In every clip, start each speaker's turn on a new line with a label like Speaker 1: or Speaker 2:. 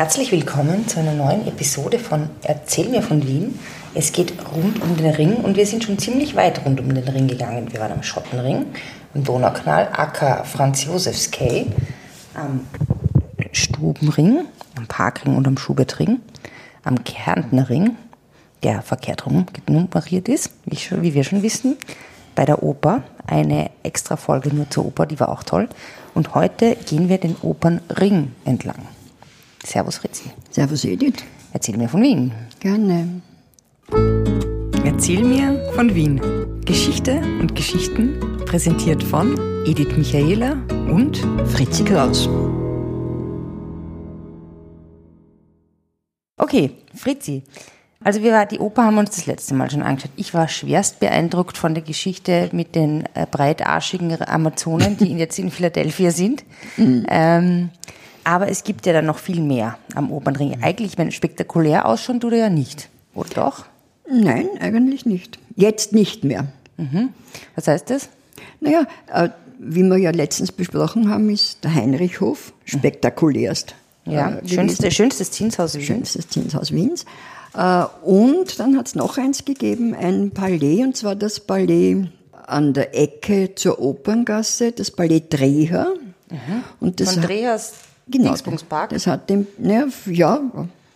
Speaker 1: Herzlich willkommen zu einer neuen Episode von Erzähl mir von Wien. Es geht rund um den Ring und wir sind schon ziemlich weit rund um den Ring gegangen. Wir waren am Schottenring, am Donaukanal, Acker Franz Josefs Quai, am Stubenring, am Parkring und am Schubertring, am Kärntner Ring, der verkehrt rum nummeriert ist, wie wir schon wissen, bei der Oper. Eine extra Folge nur zur Oper, die war auch toll. Und heute gehen wir den Opernring entlang. Servus Fritzi.
Speaker 2: Servus Edith.
Speaker 1: Erzähl mir von Wien.
Speaker 2: Gerne.
Speaker 1: Erzähl mir von Wien. Geschichte und Geschichten präsentiert von Edith Michaela und
Speaker 2: Fritzi Kraus.
Speaker 1: Okay, Fritzi. Also wir, die Oper haben wir uns das letzte Mal schon angeschaut. Ich war schwerst beeindruckt von der Geschichte mit den äh, breitarschigen Amazonen, die jetzt in Philadelphia sind. Mhm. Ähm, aber es gibt ja dann noch viel mehr am Opernring. Eigentlich, wenn spektakulär ausschauen, tut er ja nicht. Oder doch?
Speaker 2: Nein, eigentlich nicht. Jetzt nicht mehr.
Speaker 1: Mhm. Was heißt das?
Speaker 2: Naja, äh, wie wir ja letztens besprochen haben, ist der Heinrichhof spektakulärst.
Speaker 1: Ja, äh, schönste, schönstes Zinshaus
Speaker 2: Wiens. Schönstes Zinshaus Wiens. Äh, und dann hat es noch eins gegeben, ein Palais, und zwar das Palais an der Ecke zur Operngasse, das Palais Dreher.
Speaker 1: Mhm. Und das Von Drehers
Speaker 2: genau, Das hat dem, ne, ja,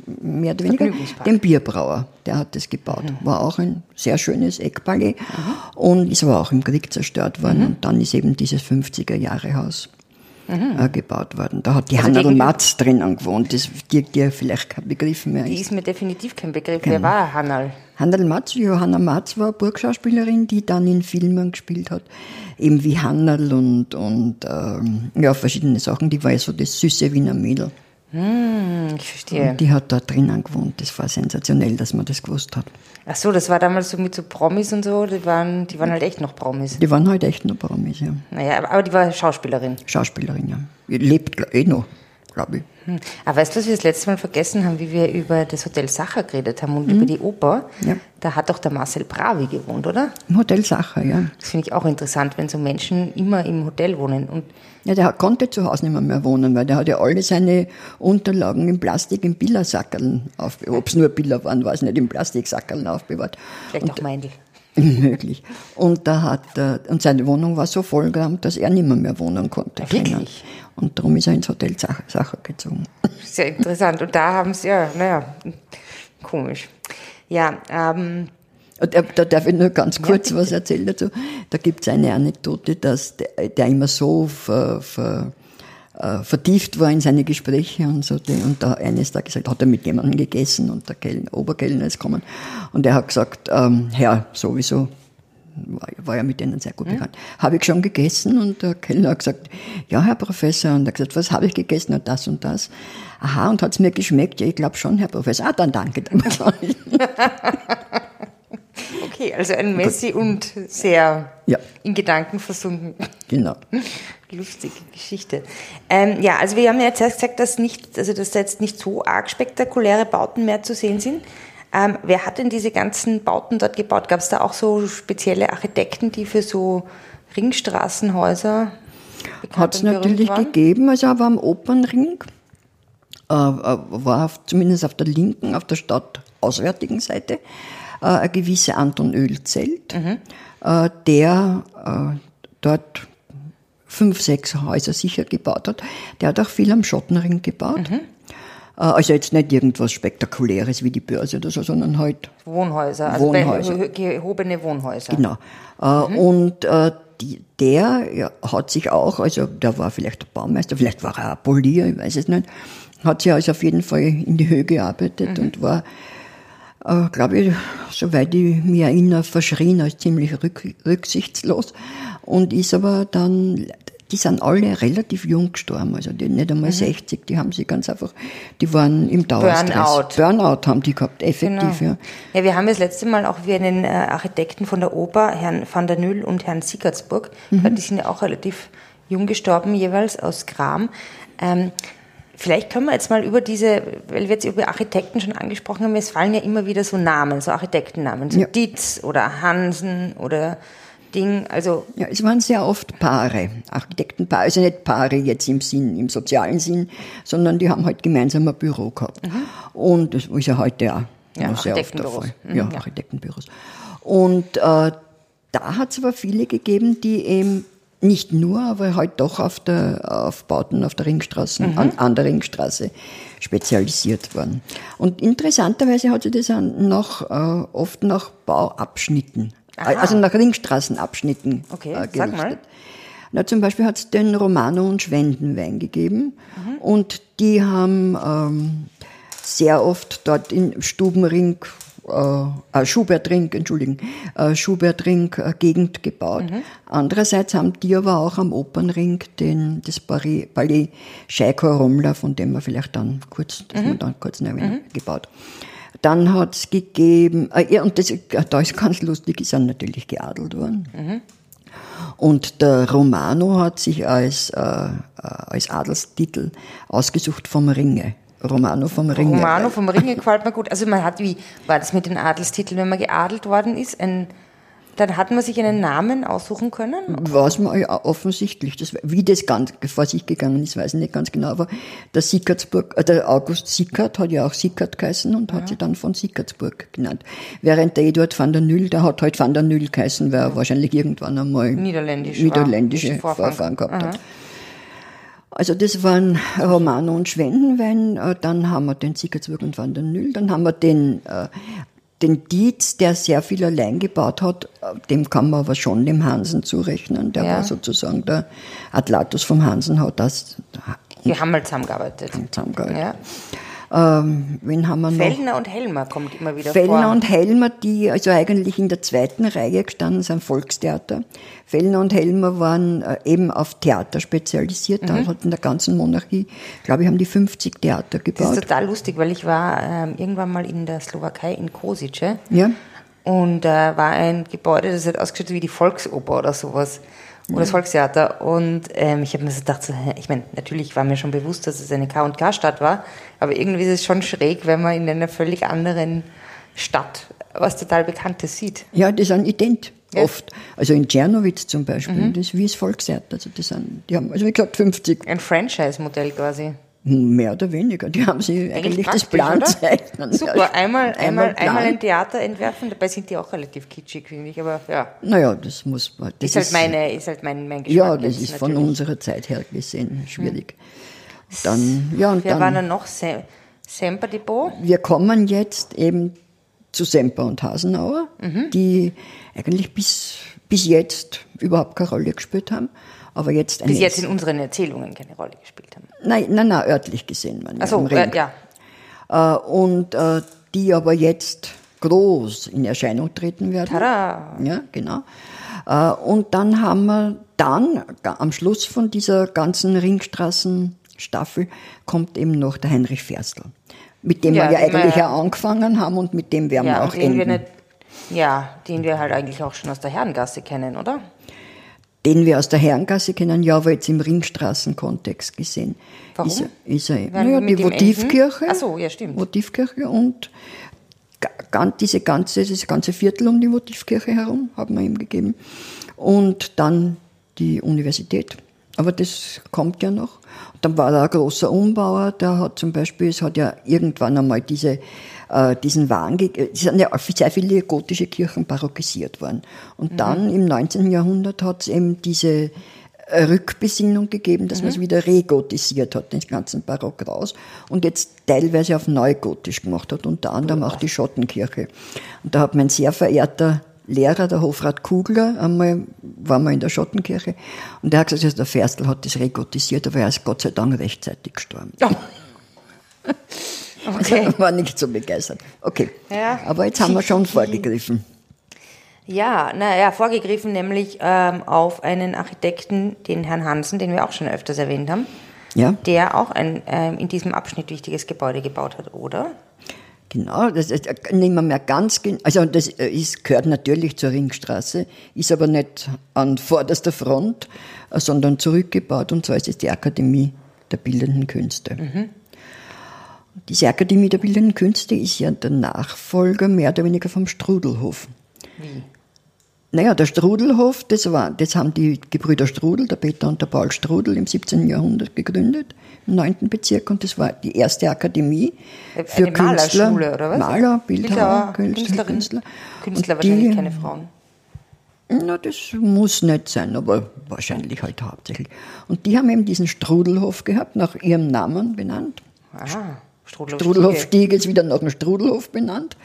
Speaker 2: mehr oder weniger, den Bierbrauer, der hat das gebaut. Mhm. War auch ein sehr schönes Eckpalais mhm. und ist aber auch im Krieg zerstört worden. Mhm. Und dann ist eben dieses 50er-Jahre-Haus mhm. äh, gebaut worden. Da hat die also Hannel Matz drinnen gewohnt, das dir, dir vielleicht kein Begriff mehr
Speaker 1: Die ist mir definitiv kein Begriff. Genau. Wer war Hannel?
Speaker 2: Hannel Matz, Johanna Matz war Burgschauspielerin, die dann in Filmen gespielt hat. Eben wie Hannel und, und ähm, ja, verschiedene Sachen. Die war ja so das süße Wiener Mädel.
Speaker 1: Hm, ich verstehe.
Speaker 2: Und die hat da drinnen gewohnt. Das war sensationell, dass man das gewusst hat.
Speaker 1: Ach so, das war damals so mit so Promis und so. Die waren, die waren halt echt noch Promis.
Speaker 2: Die waren halt echt noch Promis, ja.
Speaker 1: Naja, aber die war Schauspielerin.
Speaker 2: Schauspielerin, ja. Lebt eh noch, glaube ich.
Speaker 1: Hm. Aber weißt du, was wir das letzte Mal vergessen haben, wie wir über das Hotel Sacher geredet haben und mhm. über die Oper? Ja. Da hat doch der Marcel Bravi gewohnt, oder?
Speaker 2: Im Hotel Sacher, ja.
Speaker 1: Das finde ich auch interessant, wenn so Menschen immer im Hotel wohnen. Und
Speaker 2: ja, der konnte zu Hause nicht mehr, mehr wohnen, weil der hat ja alle seine Unterlagen in Plastik, in Billersackerln aufbewahrt. Ob es nur Biller waren, weiß nicht, in Plastiksackerln aufbewahrt.
Speaker 1: Vielleicht und, auch Meindl.
Speaker 2: Möglich. Und da hat er, und seine Wohnung war so vollgerammt, dass er nicht mehr, mehr wohnen konnte.
Speaker 1: Wirklich?
Speaker 2: Und darum ist er ins Hotel Sacher gezogen.
Speaker 1: Sehr interessant. Und da haben sie, ja, naja, komisch. Ja, ähm,
Speaker 2: da, da darf ich nur ganz kurz ja, was erzählen dazu. Da gibt es eine Anekdote, dass der, der immer so ver, ver, äh, vertieft war in seine Gespräche und so. Und da eines Tages hat er mit jemandem gegessen und der Kellner, Oberkellner ist gekommen und er hat gesagt, ähm, Herr, sowieso, war, war ja mit denen sehr gut mhm. bekannt. Habe ich schon gegessen? Und der Kellner hat gesagt, ja, Herr Professor. Und er hat gesagt, was habe ich gegessen? Und das und das. Aha, und hat es mir geschmeckt? Ja, ich glaube schon, Herr Professor. Ah, dann danke.
Speaker 1: okay, also ein Messi und sehr ja. in Gedanken versunken.
Speaker 2: Genau.
Speaker 1: Lustige Geschichte. Ähm, ja, also wir haben ja jetzt erst gesagt, dass, nicht, also dass da jetzt nicht so arg spektakuläre Bauten mehr zu sehen sind. Ähm, wer hat denn diese ganzen Bauten dort gebaut? Gab es da auch so spezielle Architekten, die für so Ringstraßenhäuser
Speaker 2: Hat es natürlich waren? gegeben, also aber am Opernring äh, äh, war auf, zumindest auf der linken, auf der stadtauswärtigen Seite äh, ein gewisser Anton Ölzelt, mhm. äh, der äh, dort fünf, sechs Häuser sicher gebaut hat. Der hat auch viel am Schottenring gebaut. Mhm. Äh, also jetzt nicht irgendwas Spektakuläres wie die Börse oder so, sondern halt
Speaker 1: Wohnhäuser, also Wohnhäuser. gehobene Wohnhäuser.
Speaker 2: Genau. Äh, mhm. Und äh, die, der hat sich auch, also der war vielleicht der Baumeister, vielleicht war er ein Polier, ich weiß es nicht, hat sich also auf jeden Fall in die Höhe gearbeitet mhm. und war, äh, glaube ich, soweit ich mich erinnere, verschrien als ziemlich rück, rücksichtslos und ist aber dann die sind alle relativ jung gestorben, also die, nicht einmal mhm. 60, die haben sie ganz einfach, die waren im Dauerstress.
Speaker 1: Burnout.
Speaker 2: Burnout haben die gehabt, effektiv,
Speaker 1: genau. ja. Ja, wir haben das letzte Mal auch wie einen äh, Architekten von der Oper, Herrn van der Nüll und Herrn Siegertsburg, mhm. die sind ja auch relativ jung gestorben, jeweils aus Kram. Ähm, Vielleicht können wir jetzt mal über diese, weil wir jetzt über Architekten schon angesprochen haben, es fallen ja immer wieder so Namen, so Architektennamen, so ja. Dietz oder Hansen oder Ding, also.
Speaker 2: Ja, es waren sehr oft Paare, Architektenpaare, also nicht Paare jetzt im Sinn, im sozialen Sinn, sondern die haben halt gemeinsam ein Büro gehabt. Mhm. Und das ist ja heute auch
Speaker 1: ja,
Speaker 2: sehr oft der
Speaker 1: Architektenbüros.
Speaker 2: Fall.
Speaker 1: Mhm,
Speaker 2: ja,
Speaker 1: ja.
Speaker 2: Architektenbüros. Und äh, da hat es aber viele gegeben, die eben nicht nur, aber halt doch auf der auf Bauten auf der Ringstraße, an, an der Ringstraße spezialisiert waren. Und interessanterweise hat sich das auch noch äh, oft nach Bauabschnitten,
Speaker 1: Aha.
Speaker 2: also nach Ringstraßenabschnitten
Speaker 1: Okay,
Speaker 2: äh,
Speaker 1: sag
Speaker 2: gerichtet.
Speaker 1: mal.
Speaker 2: Na, zum Beispiel hat es den Romano und Schwendenwein gegeben und die haben ähm, sehr oft dort in Stubenring, äh, äh, Schubertring, Entschuldigen, äh, Schubertring äh, Gegend gebaut. Andererseits haben die aber auch am Opernring den, das Palais, Palais Scheiko Rommler, von dem wir vielleicht dann kurz, das wir dann kurz erwähnen, gebaut. Dann hat es gegeben, äh, ja, und das, da ist ganz lustig, die sind natürlich geadelt worden. Und der Romano hat sich als, äh, äh, als Adelstitel ausgesucht vom Ringe. Romano vom Ringe.
Speaker 1: Romano vom Ringe gefällt mir gut. Also man hat, wie war das mit den Adelstiteln, wenn man geadelt worden ist? Ein, dann hat man sich einen Namen aussuchen können?
Speaker 2: Was man ja offensichtlich, das, wie das ganz vor sich gegangen ist, weiß ich nicht ganz genau, aber der Sickertsburg, äh, der August Sickert hat ja auch Sickert geheißen und hat sich dann von Sickertsburg genannt. Während der Eduard van der Nüll, der hat halt van der Nüll geheißen, weil er wahrscheinlich irgendwann einmal
Speaker 1: Niederländisch
Speaker 2: niederländische
Speaker 1: Vorfahren.
Speaker 2: Vorfahren gehabt hat. Also das waren Romano und Schwendenwein, äh, dann haben wir den Sickertsburg und van der Nüll, dann haben wir den, äh, den Dietz, der sehr viel allein gebaut hat, dem kann man aber schon dem Hansen zurechnen, der
Speaker 1: Ja.
Speaker 2: war sozusagen der Atlatus vom Hansen, hat das
Speaker 1: Wir haben mal zusammengearbeitet.
Speaker 2: zusammengehalten.
Speaker 1: Ja.
Speaker 2: Ähm, wen haben wir noch?
Speaker 1: Fellner und Helmer kommt immer wieder
Speaker 2: Fellner
Speaker 1: vor.
Speaker 2: und Helmer, die also eigentlich in der zweiten Reihe gestanden sind, Volkstheater. Fellner und Helmer waren äh, eben auf Theater spezialisiert. Da hat in der ganzen Monarchie, glaube ich, haben die 50 Theater
Speaker 1: das ist
Speaker 2: gebaut.
Speaker 1: total lustig, weil ich war ähm, irgendwann mal in der Slowakei in Kosice
Speaker 2: Ja,
Speaker 1: und da war ein Gebäude, das hat ausgeschaut wie die Volksoper oder sowas. Oder das Volkstheater. Und ähm, ich habe mir so gedacht, so, ich meine, natürlich war mir schon bewusst, dass es eine K&K-Stadt war, aber irgendwie ist es schon schräg, wenn man in einer völlig anderen Stadt was total Bekanntes sieht.
Speaker 2: ja, die sind ident.
Speaker 1: Ja.
Speaker 2: Oft. Also in Czernowitz zum Beispiel, das ist wie das Volkstheater. Also die sind, die haben, also wie gesagt, 50,
Speaker 1: Ein Franchise-Modell quasi.
Speaker 2: mehr oder weniger. Die haben sie eigentlich, das
Speaker 1: praktisch,
Speaker 2: Planzeichnen.
Speaker 1: Super,
Speaker 2: Ja,
Speaker 1: einmal, einmal,
Speaker 2: Plan.
Speaker 1: einmal ein Theater entwerfen, dabei sind die auch relativ kitschig, finde ich, aber ja.
Speaker 2: Naja, das muss man. Das
Speaker 1: Ist halt meine, ist halt mein, mein Geschmack.
Speaker 2: Ja, das
Speaker 1: jetzt
Speaker 2: ist von
Speaker 1: natürlich.
Speaker 2: unserer Zeit her gesehen schwierig. Dann, ja, und
Speaker 1: war
Speaker 2: dann,
Speaker 1: dann noch? Sem Semper Depot?
Speaker 2: wir kommen jetzt eben zu Semper und Hasenauer,
Speaker 1: Mhm.
Speaker 2: die eigentlich bis, bis jetzt überhaupt keine Rolle gespielt haben. Aber jetzt
Speaker 1: Bis jetzt in unseren Erzählungen keine Rolle gespielt haben.
Speaker 2: Nein, nein, nein, örtlich gesehen. Man, am Ring.
Speaker 1: äh, ja.
Speaker 2: Äh, und äh, die aber jetzt groß in Erscheinung treten werden.
Speaker 1: Tada!
Speaker 2: Ja, genau. Äh, und dann haben wir dann am Schluss von dieser ganzen Ringstraßenstaffel kommt eben noch der Heinrich Ferstl, mit dem
Speaker 1: Ja,
Speaker 2: wir ja
Speaker 1: wir
Speaker 2: eigentlich
Speaker 1: ja-
Speaker 2: auch angefangen haben und mit dem werden
Speaker 1: Ja,
Speaker 2: wir auch
Speaker 1: den wir
Speaker 2: enden.
Speaker 1: nicht, ja, den wir halt eigentlich auch schon aus der Herrengasse kennen, oder?
Speaker 2: den wir aus der Herrengasse kennen, ja, aber jetzt im Ringstraßenkontext gesehen.
Speaker 1: Warum?
Speaker 2: Ist, er- ist er, naja, die Votivkirche.
Speaker 1: Ach so, ja, stimmt.
Speaker 2: Votivkirche und diese ganze, das ganze Viertel um die Votivkirche herum haben wir ihm gegeben. Und dann die Universität. Aber das kommt ja noch. Dann war da ein großer Umbauer, der hat zum Beispiel, es hat ja irgendwann einmal diese, äh, diesen Wahn, ge- es sind ja sehr viele gotische Kirchen barockisiert worden. Und dann im 19. Jahrhundert hat es eben diese äh, Rückbesinnung gegeben, dass man es wieder regotisiert hat, den ganzen Barock raus und jetzt teilweise auf neugotisch gemacht hat, unter anderem auch die Schottenkirche. Und da hat mein sehr verehrter Lehrer, der Hofrat Kugler, einmal war mal in der Schottenkirche und der hat gesagt, also der Ferstl hat das regotisiert, aber er ist Gott sei Dank rechtzeitig gestorben.
Speaker 1: Okay.
Speaker 2: war nicht so begeistert. Okay.
Speaker 1: Ja.
Speaker 2: Aber jetzt haben wir schon vorgegriffen.
Speaker 1: Ja, naja, vorgegriffen nämlich ähm, auf einen Architekten, den Herrn Hansen, den wir auch schon öfters erwähnt haben,
Speaker 2: Ja,
Speaker 1: der auch ein ähm, in diesem Abschnitt wichtiges Gebäude gebaut hat, oder?
Speaker 2: Genau. Das ist äh, nicht mehr, ganz genau. Also das äh, ist, gehört natürlich zur Ringstraße, ist aber nicht an vorderster Front, äh, sondern zurückgebaut. Und zwar ist es die Akademie der Bildenden Künste. Diese Akademie der Bildenden Künste ist ja der Nachfolger mehr oder weniger vom Strudelhof.
Speaker 1: Wie?
Speaker 2: Naja, der Strudelhof, das, war, das haben die Gebrüder Strudel, der Peter und der Paul Strudel, im 17. Jahrhundert gegründet, im 9. Bezirk. Und das war die erste Akademie für
Speaker 1: Eine
Speaker 2: Künstler.
Speaker 1: Malerschule, oder was?
Speaker 2: Maler, Bildhauer, Künstler. Künstler.
Speaker 1: Künstler
Speaker 2: Und die-
Speaker 1: wahrscheinlich keine Frauen.
Speaker 2: Na, das muss nicht sein, aber wahrscheinlich halt hauptsächlich. Und die haben eben diesen Strudelhof gehabt, nach ihrem Namen benannt.
Speaker 1: Aha, Strudelhof.
Speaker 2: Strudelhof Stiege ist wieder nach dem Strudelhof benannt.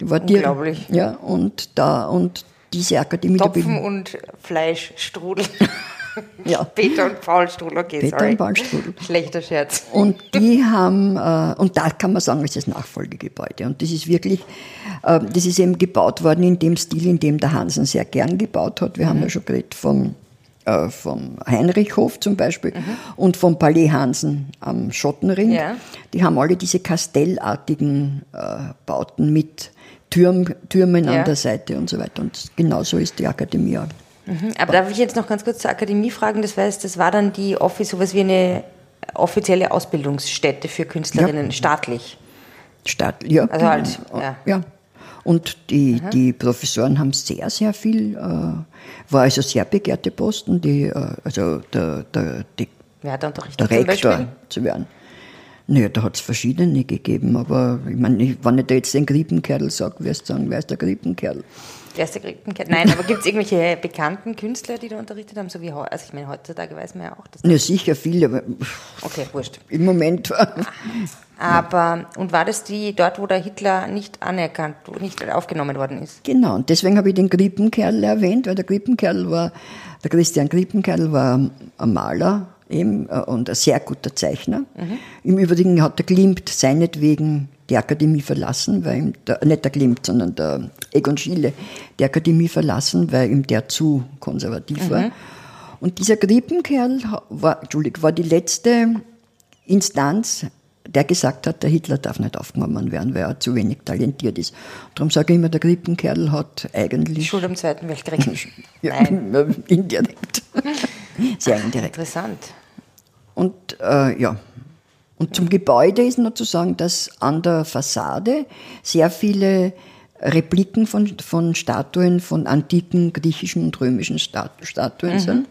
Speaker 2: Die war
Speaker 1: Unglaublich.
Speaker 2: Ja, und da, und diese Akademie der
Speaker 1: Topfen
Speaker 2: Bildung.
Speaker 1: und Fleischstrudel.
Speaker 2: Ja.
Speaker 1: Peter und Paul Strudel, okay,
Speaker 2: Peter
Speaker 1: sorry.
Speaker 2: und Paul Strudel.
Speaker 1: Schlechter Scherz.
Speaker 2: Und die haben, äh, und da kann man sagen, ist das Nachfolgegebäude. Und das ist wirklich, äh, das ist eben gebaut worden in dem Stil, in dem der Hansen sehr gern gebaut hat. Wir
Speaker 1: Mhm.
Speaker 2: haben ja schon geredet vom, äh, vom Heinrichhof zum Beispiel
Speaker 1: Mhm.
Speaker 2: und vom Palais Hansen am Schottenring.
Speaker 1: Ja.
Speaker 2: Die haben alle diese kastellartigen äh, Bauten mit Türm, Türmen
Speaker 1: Ja.
Speaker 2: an der Seite und so weiter. Und genauso ist die Akademie auch.
Speaker 1: Mhm. Aber darf ich jetzt noch ganz kurz zur Akademie fragen? Das heißt, das war dann die Office, sowas wie eine offizielle Ausbildungsstätte für Künstlerinnen, staatlich.
Speaker 2: Stadt, ja.
Speaker 1: Also halt,
Speaker 2: ja.
Speaker 1: ja.
Speaker 2: Und die, die Professoren haben sehr, sehr viel, äh, war also sehr begehrte Posten, die, äh, also der, der, die,
Speaker 1: Wer hat unterrichtet
Speaker 2: der
Speaker 1: zum
Speaker 2: Rektor
Speaker 1: Beispiel?
Speaker 2: zu werden. Naja, da hat es verschiedene gegeben, aber ich meine, wenn ich da jetzt den Griepenkerl sage, wirst du sagen, wer ist der Griepenkerl?
Speaker 1: Der erste Krippenkerl. Nein, aber gibt es irgendwelche bekannten Künstler, die da unterrichtet haben? So wie also ich meine, heutzutage weiß man ja auch, dass.
Speaker 2: Ja, sicher viele, aber
Speaker 1: Okay, wurscht.
Speaker 2: im Moment
Speaker 1: Aber, und war das die dort, wo der Hitler nicht anerkannt, nicht aufgenommen worden ist?
Speaker 2: Genau, und deswegen habe ich den Griepenkerl erwähnt, weil der Griepenkerl war, der Christian Griepenkerl war ein Maler eben äh, und ein sehr guter Zeichner. Im Übrigen hat der Klimt seinetwegen die Akademie verlassen, weil ihm der, nicht der Klimt, sondern der Egon Schiele die Akademie verlassen, weil ihm der zu konservativ war. Und dieser Griepenkerl ha- war, Entschuldigung, war die letzte Instanz, der gesagt hat, der Hitler darf nicht aufgenommen werden, weil er zu wenig talentiert ist. Darum sage ich immer, der Griepenkerl hat eigentlich
Speaker 1: Schuld am Zweiten Weltkrieg.
Speaker 2: ja,
Speaker 1: Nein.
Speaker 2: indirekt, sehr indirekt.
Speaker 1: Interessant.
Speaker 2: Und äh, ja, und zum Gebäude ist noch zu sagen, dass an der Fassade sehr viele Repliken von, von Statuen, von antiken griechischen und römischen Stat Statuen sind,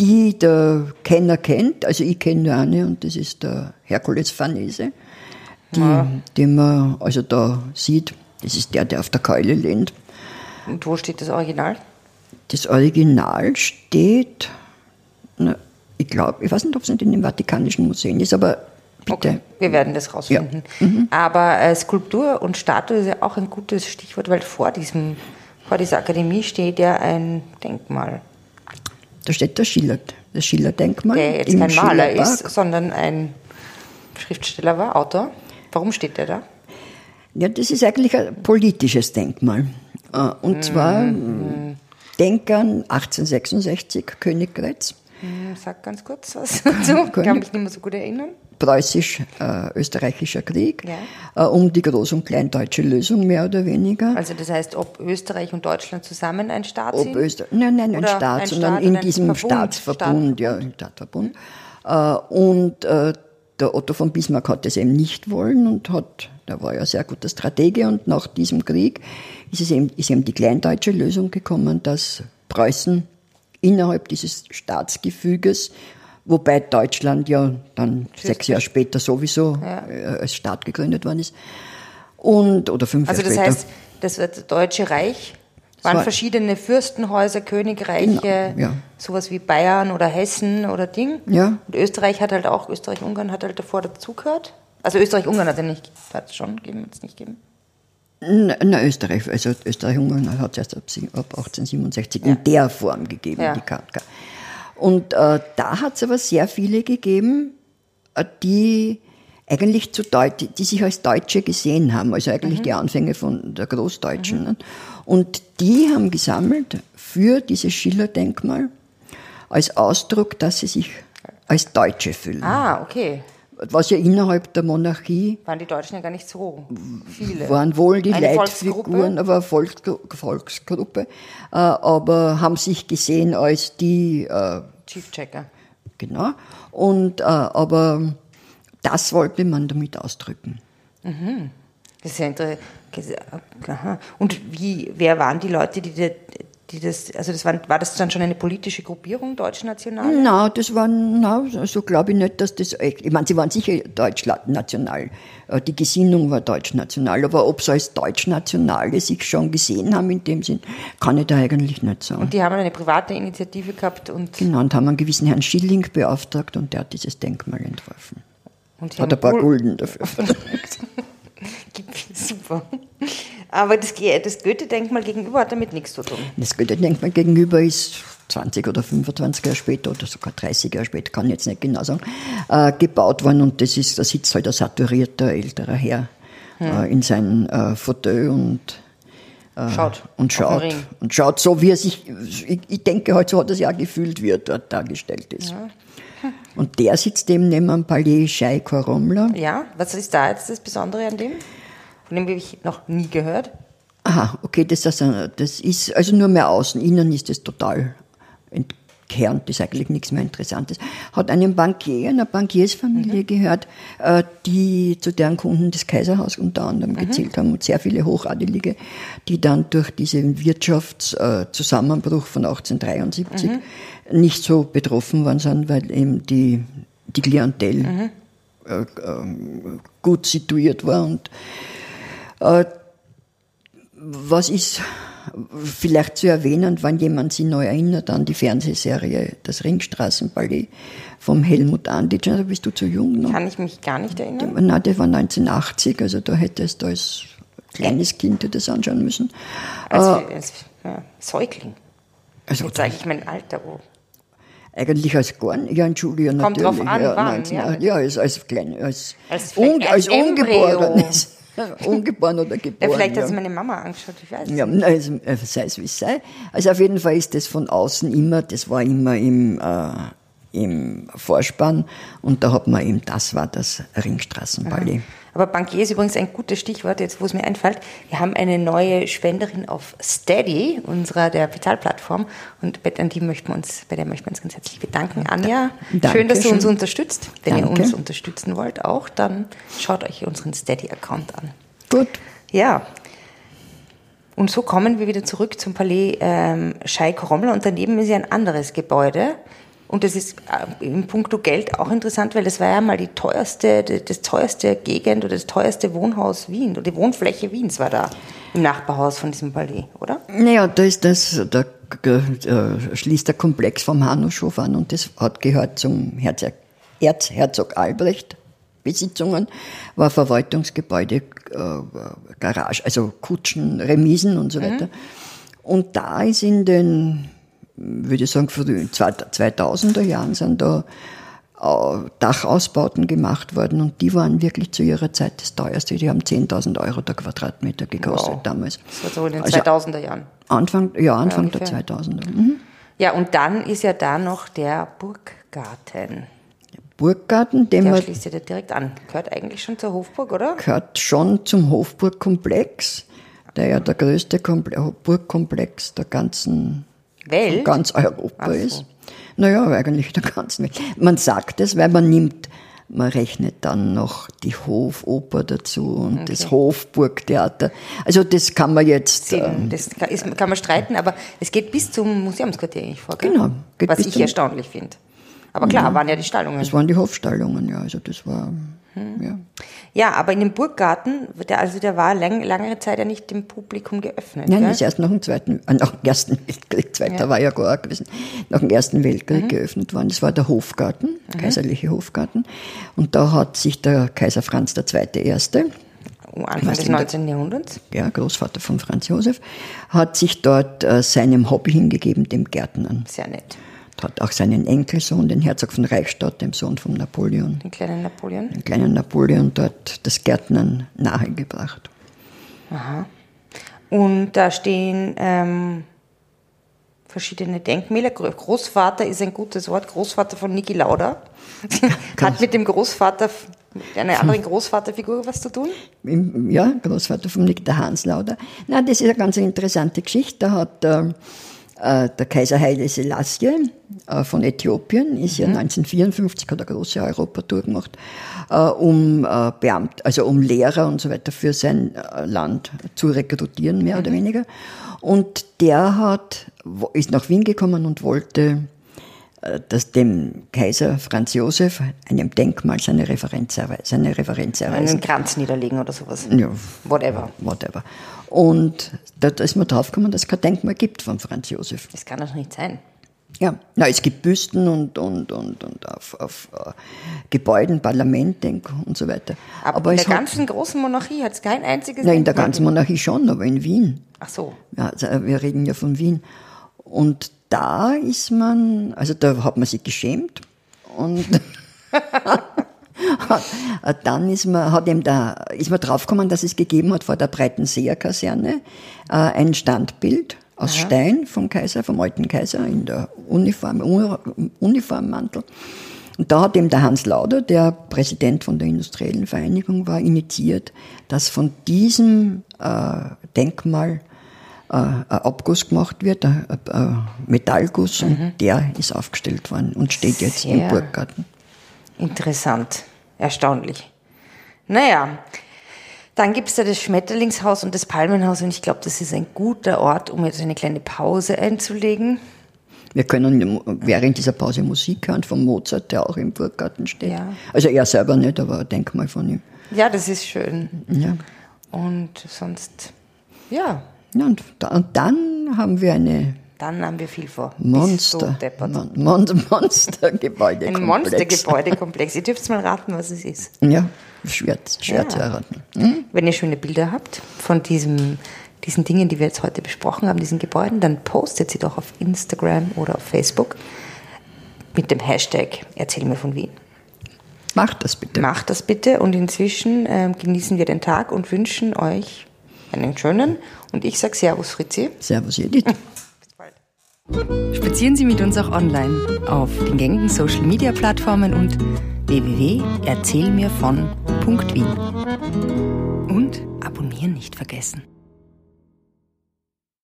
Speaker 2: die der Kenner kennt. Also ich kenne nur eine und das ist der Herkules Farnese, die, den man also da sieht. Das ist der, der auf der Keule lehnt.
Speaker 1: Und wo steht das Original?
Speaker 2: Das Original steht, na, ich glaube, ich weiß nicht, ob es nicht in den Vatikanischen Museen ist, aber bitte.
Speaker 1: Okay, wir werden das rausfinden.
Speaker 2: Mhm.
Speaker 1: Aber äh, Skulptur und Statue ist ja auch ein gutes Stichwort, weil vor diesem, vor dieser Akademie steht ja ein Denkmal,
Speaker 2: Da steht der Schiller, das Schiller-Denkmal.
Speaker 1: der jetzt
Speaker 2: im
Speaker 1: kein Maler ist, sondern ein Schriftsteller war, Autor. Warum steht der da?
Speaker 2: Ja, das ist eigentlich ein politisches Denkmal. Äh, Und zwar
Speaker 1: Mhm.
Speaker 2: denk an 1866, Königgrätz,
Speaker 1: Sag ganz kurz was dazu. Ich kann mich nicht mehr so gut erinnern.
Speaker 2: Preußisch-österreichischer Krieg,
Speaker 1: Ja.
Speaker 2: äh, um die groß- und kleindeutsche Lösung mehr oder weniger.
Speaker 1: Also das heißt, ob Österreich und Deutschland zusammen ein Staat sind?
Speaker 2: Nein, nein, ein Staat,
Speaker 1: ein
Speaker 2: sondern
Speaker 1: Staat
Speaker 2: in diesem
Speaker 1: Verbund,
Speaker 2: Staatsverbund, ja, im Staatsverbund. Äh, und äh, der Otto von Bismarck hat das eben nicht wollen und hat, der war ja sehr guter Stratege und nach diesem Krieg ist es eben, ist eben die kleindeutsche Lösung gekommen, dass Preußen innerhalb dieses Staatsgefüges, wobei Deutschland ja dann sechs Jahre später sowieso äh, als Staat gegründet worden ist, und, oder fünf
Speaker 1: Also
Speaker 2: Jahre
Speaker 1: das
Speaker 2: später.
Speaker 1: heißt, das wird Deutsche Reich, waren
Speaker 2: war-
Speaker 1: verschiedene Fürstenhäuser, Königreiche,
Speaker 2: Genau, ja.
Speaker 1: sowas wie Bayern oder Hessen oder Ding.
Speaker 2: Ja.
Speaker 1: Und Österreich hat halt auch, Österreich-Ungarn hat halt davor dazugehört. Also Österreich-Ungarn hat es ja nicht, hat es schon gegeben, hat es nicht gegeben.
Speaker 2: Na, na, Österreich, also Österreich-Ungarn hat es erst ab, ab 1867 in der Form gegeben,
Speaker 1: Ja.
Speaker 2: die KK. Und äh, da hat es aber sehr viele gegeben, äh, die eigentlich zu Deut die sich als Deutsche gesehen haben, also eigentlich die Anfänge von der Großdeutschen. Ne? Und die haben gesammelt für dieses Schiller-Denkmal als Ausdruck, dass sie sich als Deutsche fühlen.
Speaker 1: Ah, okay.
Speaker 2: Was ja innerhalb der Monarchie
Speaker 1: Waren die Deutschen ja gar nicht so viele.
Speaker 2: waren wohl die
Speaker 1: Eine
Speaker 2: Leitfiguren,
Speaker 1: Volksgruppe?
Speaker 2: aber Volksgru Volksgruppe, äh, aber haben sich gesehen als die, äh,
Speaker 1: Chief Checker.
Speaker 2: genau, und, äh, aber das wollte man damit ausdrücken.
Speaker 1: Das ist ja interessant. Und wie, wer waren die Leute, die, die das, also das war, war das dann schon eine politische Gruppierung, Deutschnational?
Speaker 2: Nein, das war, na, so glaube ich nicht, dass das, ich meine, sie waren sicher deutschnational. Äh, die Gesinnung war deutschnational, aber ob sie als Deutschnationale sich schon gesehen haben in dem Sinn, kann ich da eigentlich nicht sagen.
Speaker 1: Und die haben eine private Initiative gehabt und.
Speaker 2: Genau, und haben einen gewissen Herrn Schilling beauftragt und der hat dieses Denkmal entworfen. Und hat ein paar Gulden dafür.
Speaker 1: Super. Aber das, das Goethe-Denkmal gegenüber hat damit nichts zu tun.
Speaker 2: Das Goethe-Denkmal gegenüber ist 20 oder 25 Jahre später oder sogar 30 Jahre später, kann ich jetzt nicht genau sagen, äh, gebaut worden und das ist, da sitzt halt ein saturierter älterer Herr hm. äh, in seinem äh, Fauteuil und
Speaker 1: äh, schaut.
Speaker 2: Und schaut. Und schaut so, wie er sich, ich, ich denke halt, so hat er sich auch gefühlt, wie er dort dargestellt ist. Ja. Und der sitzt eben neben dem Palais Schei Koromla.
Speaker 1: Ja, was ist da jetzt das Besondere an dem? Von dem habe ich noch nie gehört.
Speaker 2: Aha, okay, das, also, das ist also nur mehr außen. Innen ist es total entkernt, ist eigentlich nichts mehr Interessantes. Hat einem Bankier, einer Bankiersfamilie mhm. gehört, äh, die zu deren Kunden das Kaiserhaus unter anderem mhm. gezählt haben und sehr viele Hochadelige, die dann durch diesen Wirtschaftszusammenbruch von 1873 mhm. nicht so betroffen waren, sind, weil eben die, die Klientel mhm. äh, äh, gut situiert war und äh, was ist vielleicht zu erwähnen, wenn jemand sich neu erinnert an die Fernsehserie Das Ringstraßenballet vom Helmut Anditsch, da bist du zu jung
Speaker 1: noch. Kann ich mich gar nicht erinnern?
Speaker 2: Nein, der war 1980, also da hättest du als kleines Kind dir das anschauen müssen.
Speaker 1: Als, äh, als ja, Säugling. Also, Jetzt sage ich mein Alter, wo?
Speaker 2: Eigentlich als nicht, ja, Entschuldigung,
Speaker 1: Kommt
Speaker 2: natürlich.
Speaker 1: Kommt drauf an,
Speaker 2: ja,
Speaker 1: wann,
Speaker 2: 19, ja. ja als, als, klein, als, als, un, als, als Ungeborenes. Ungeboren oder geboren. Ja,
Speaker 1: vielleicht hat sie meine Mama angeschaut, ich weiß
Speaker 2: ja, also, äh, sei es wie es sei. Also auf jeden Fall ist das von außen immer, das war immer im, äh, im Vorspann und da hat man eben, das war das Ringstraßenballet.
Speaker 1: Aber Bankier ist übrigens ein gutes Stichwort, jetzt wo es mir einfällt. Wir haben eine neue Spenderin auf Steady, unserer der Bezahlplattform. Und an die möchten wir uns, bei der möchten wir uns ganz herzlich bedanken. Anja, Danke schön, dass du uns unterstützt. Wenn Danke. ihr uns unterstützen wollt auch, dann schaut euch unseren Steady-Account an.
Speaker 2: Gut.
Speaker 1: Ja. Und so kommen wir wieder zurück zum Palais ähm, Scheik Rommel und daneben ist ja ein anderes Gebäude. Und das ist äh, im Punkto Geld auch interessant, weil das war ja mal die teuerste, das teuerste Gegend oder das teuerste Wohnhaus Wien oder die Wohnfläche Wiens war da im Nachbarhaus von diesem Palais, oder?
Speaker 2: Naja, da ist das, da äh, schließt der Komplex vom Hanushof an und das hat gehört zum Herzog, Erzherzog Albrecht. Besitzungen, war Verwaltungsgebäude, äh, Garage, also Kutschen, Remisen und so mhm. weiter. Mhm. Und da ist in den würde ich sagen, für die 2000er Jahren sind da äh, Dachausbauten gemacht worden und die waren wirklich zu ihrer Zeit das teuerste. Die haben 10.000 Euro der Quadratmeter gekostet wow. damals.
Speaker 1: Das war so in den also 2000er Jahren.
Speaker 2: Anfang, ja, Anfang ja, der 2000er. Mhm.
Speaker 1: Ja, und dann ist ja da noch der Burggarten.
Speaker 2: Burggarten, den
Speaker 1: der schließt ja direkt an. Gehört eigentlich schon zur Hofburg, oder?
Speaker 2: Gehört schon zum Hofburgkomplex, der ja der größte Burgkomplex der ganzen
Speaker 1: Welt?
Speaker 2: Von ganz Europa so. ist. Naja, eigentlich der ganzen Welt. Man sagt es, weil man nimmt, man rechnet dann noch die Hofoper dazu und okay. das Hofburgtheater. Also das kann man jetzt.
Speaker 1: Ähm, das kann, ist, kann, man streiten, aber es geht bis zum Museumsquartier eigentlich vor. Gell?
Speaker 2: Genau.
Speaker 1: Was ich erstaunlich finde. Aber klar, ja, waren ja die Stallungen.
Speaker 2: Das waren die Hofstallungen, ja. Also das war.
Speaker 1: Hm. Ja. ja, aber in dem Burggarten, der, also der war lang, langere Zeit ja nicht dem Publikum geöffnet.
Speaker 2: Nein, gell? ist erst nach dem, Zweiten, äh, nach dem Ersten Weltkrieg, Zweiter ja. war ja gar gewesen, nach dem Ersten Weltkrieg mhm. geöffnet worden. Das war der Hofgarten, mhm. kaiserliche Hofgarten. Und da hat sich der Kaiser Franz II. Erste
Speaker 1: oh, Anfang des 19. Jahrhunderts.
Speaker 2: Ja, Großvater von Franz Josef, hat sich dort äh, seinem Hobby hingegeben, dem Gärtnern.
Speaker 1: Sehr nett
Speaker 2: hat auch seinen Enkelsohn, den Herzog von Reichstadt, dem Sohn von Napoleon.
Speaker 1: Den kleinen Napoleon?
Speaker 2: Den kleinen Napoleon dort das Gärtnern nahegebracht.
Speaker 1: Aha. Und da stehen ähm, verschiedene Denkmäler. Großvater ist ein gutes Wort. Großvater von Niki Lauda. Hat mit dem Großvater, mit einer anderen Großvaterfigur was zu tun?
Speaker 2: Ja, Großvater von Niki, der Hans Lauda. Na, das ist eine ganz interessante Geschichte. Da hat äh, der Kaiser Haile Selassie äh, von Äthiopien ist ja 1954, hat eine große Europatour gemacht, äh, um äh, Beamt, also um Lehrer und so weiter für sein äh, Land zu rekrutieren, mehr oder weniger. Und der hat, ist nach Wien gekommen und wollte äh, dass dem Kaiser Franz Josef einem Denkmal seine Referenz, seine Referenz erweisen.
Speaker 1: Einen Kranz niederlegen oder sowas.
Speaker 2: Ja,
Speaker 1: Whatever.
Speaker 2: whatever. Und da, da ist man draufgekommen, dass es kein Denkmal gibt von Franz Josef.
Speaker 1: Das kann doch nicht sein.
Speaker 2: Ja, na, es gibt Büsten und, und, und, und auf, auf äh, Gebäuden, Parlament denk, und so weiter.
Speaker 1: Aber, in
Speaker 2: es
Speaker 1: der
Speaker 2: hat,
Speaker 1: ganzen großen Monarchie hat es kein einziges
Speaker 2: na, in der ganzen Monarchie schon, aber in Wien.
Speaker 1: Ach so.
Speaker 2: Ja, also äh, wir reden ja von Wien. Und da ist man, also da hat man sich geschämt und dann ist man, hat ihm da, ist man draufgekommen, dass es gegeben hat vor der Breiten Seerkaserne äh, ein Standbild aus Stein vom Kaiser, vom alten Kaiser in der Uniform, Un- Uniformmantel. Und da hat eben der Hans Lauder, der Präsident von der Industriellen Vereinigung war, initiiert, dass von diesem äh, Denkmal ein Abguss gemacht wird, ein, Metallguss, und der ist aufgestellt worden und steht jetzt im
Speaker 1: Sehr.
Speaker 2: Burggarten.
Speaker 1: Interessant. Erstaunlich. Naja, dann gibt es da das Schmetterlingshaus und das Palmenhaus und ich glaube, das ist ein guter Ort, um jetzt eine kleine Pause einzulegen.
Speaker 2: Wir können während dieser Pause Musik hören von Mozart, der auch im Burggarten steht.
Speaker 1: Ja.
Speaker 2: Also er selber nicht, aber ein Denkmal von ihm.
Speaker 1: Ja, das ist schön.
Speaker 2: Ja.
Speaker 1: Und sonst, Ja,
Speaker 2: und, und dann haben wir eine
Speaker 1: dann haben wir viel vor.
Speaker 2: Monster. Mon Mon Monstergebäude.
Speaker 1: Ein Monstergebäudekomplex. Ihr dürft mal raten, was es ist.
Speaker 2: Ja, schwer, schwer
Speaker 1: Ja.
Speaker 2: zu erraten. Hm?
Speaker 1: Wenn ihr schöne Bilder habt von diesem, diesen Dingen, die wir jetzt heute besprochen haben, diesen Gebäuden, dann postet sie doch auf Instagram oder auf Facebook mit dem Hashtag Erzähl mir von Wien.
Speaker 2: Macht das bitte.
Speaker 1: Macht das bitte und inzwischen ähm, genießen wir den Tag und wünschen euch einen schönen. Und ich sage Servus Fritzi.
Speaker 2: Servus Edith.
Speaker 1: Spazieren Sie mit uns auch online auf den gängigen Social Media Plattformen und www.erzählmirvon.wien. Und abonnieren nicht vergessen.